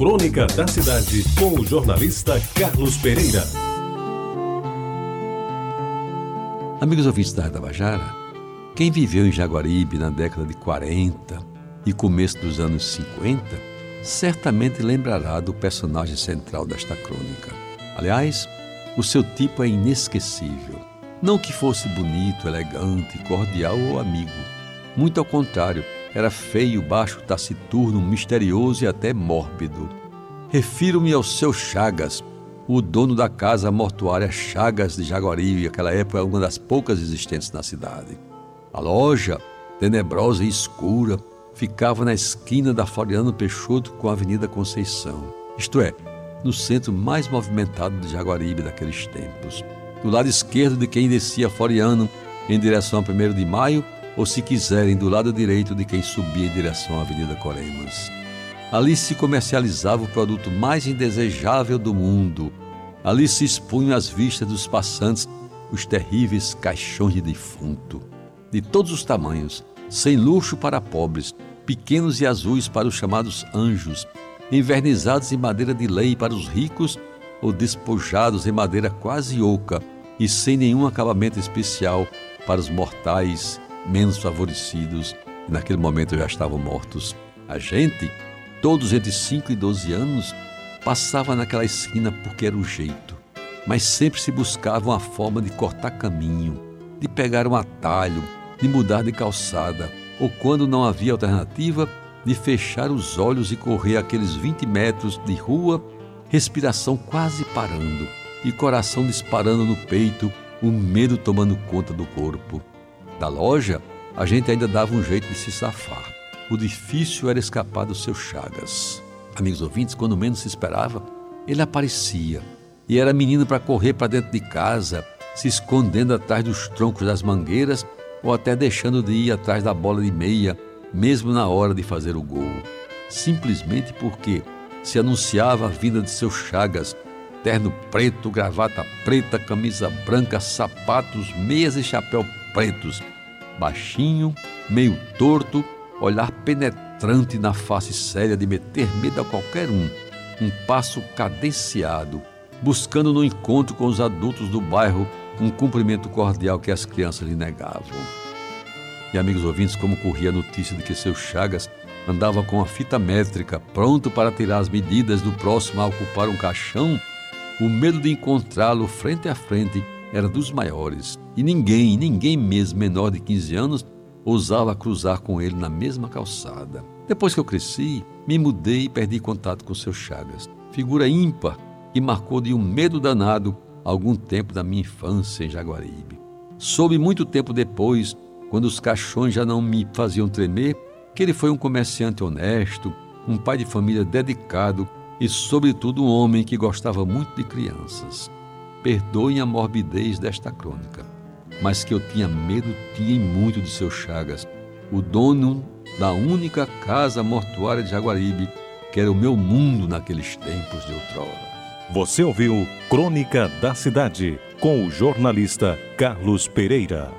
Crônica da Cidade, com o jornalista Carlos Pereira. Amigos ouvintes da Tabajara, quem viveu em Jaguaribe na década de 40 e começo dos anos 50, certamente lembrará do personagem central desta crônica. Aliás, o seu tipo é inesquecível. Não que fosse bonito, elegante, cordial ou amigo. Muito ao contrário, era feio, baixo, taciturno, misterioso e até mórbido. Refiro-me ao seu Chagas, o dono da casa mortuária Chagas de Jaguaribe, aquela época é uma das poucas existentes na cidade. A loja, tenebrosa e escura, ficava na esquina da Floriano Peixoto com a Avenida Conceição, isto é, no centro mais movimentado de Jaguaribe daqueles tempos. Do lado esquerdo de quem descia Floriano em direção a 1 de Maio, ou se quiserem, do lado direito de quem subia em direção à Avenida Coremas. Ali se comercializava o produto mais indesejável do mundo. Ali se expunham às vistas dos passantes os terríveis caixões de defunto, de todos os tamanhos, sem luxo para pobres, pequenos e azuis para os chamados anjos, envernizados em madeira de lei para os ricos ou despojados em madeira quase oca e sem nenhum acabamento especial para os mortais menos favorecidos e naquele momento já estavam mortos. A gente, todos entre 5 e 12 anos, passava naquela esquina porque era o jeito, mas sempre se buscava uma forma de cortar caminho, de pegar um atalho, de mudar de calçada, ou quando não havia alternativa, de fechar os olhos e correr aqueles 20 metros de rua, respiração quase parando e coração disparando no peito, o medo tomando conta do corpo. Da loja, a gente ainda dava um jeito de se safar. O difícil era escapar dos seus chagas. Amigos ouvintes, quando menos se esperava, ele aparecia e era menino para correr para dentro de casa, se escondendo atrás dos troncos das mangueiras ou até deixando de ir atrás da bola de meia, mesmo na hora de fazer o gol. Simplesmente porque se anunciava a vinda de seus chagas, terno preto, gravata preta, camisa branca, sapatos, meias e chapéu pretos, baixinho, meio torto, olhar penetrante na face séria de meter medo a qualquer um, um passo cadenciado, buscando no encontro com os adultos do bairro um cumprimento cordial que as crianças lhe negavam. E amigos ouvintes, como corria a notícia de que seu Chagas andava com a fita métrica pronto para tirar as medidas do próximo a ocupar um caixão, o medo de encontrá-lo frente a frente era dos maiores, e ninguém, ninguém mesmo menor de 15 anos, ousava cruzar com ele na mesma calçada. Depois que eu cresci, me mudei e perdi contato com seu Chagas, figura ímpar que marcou de um medo danado algum tempo da minha infância em Jaguaribe. Soube muito tempo depois, quando os caixões já não me faziam tremer, que ele foi um comerciante honesto, um pai de família dedicado e, sobretudo, um homem que gostava muito de crianças perdoem a morbidez desta crônica, mas que eu tinha medo, tinha muito de seu Chagas, o dono da única casa mortuária de Jaguaribe, que era o meu mundo naqueles tempos de outrora. Você ouviu Crônica da Cidade, com o jornalista Carlos Pereira.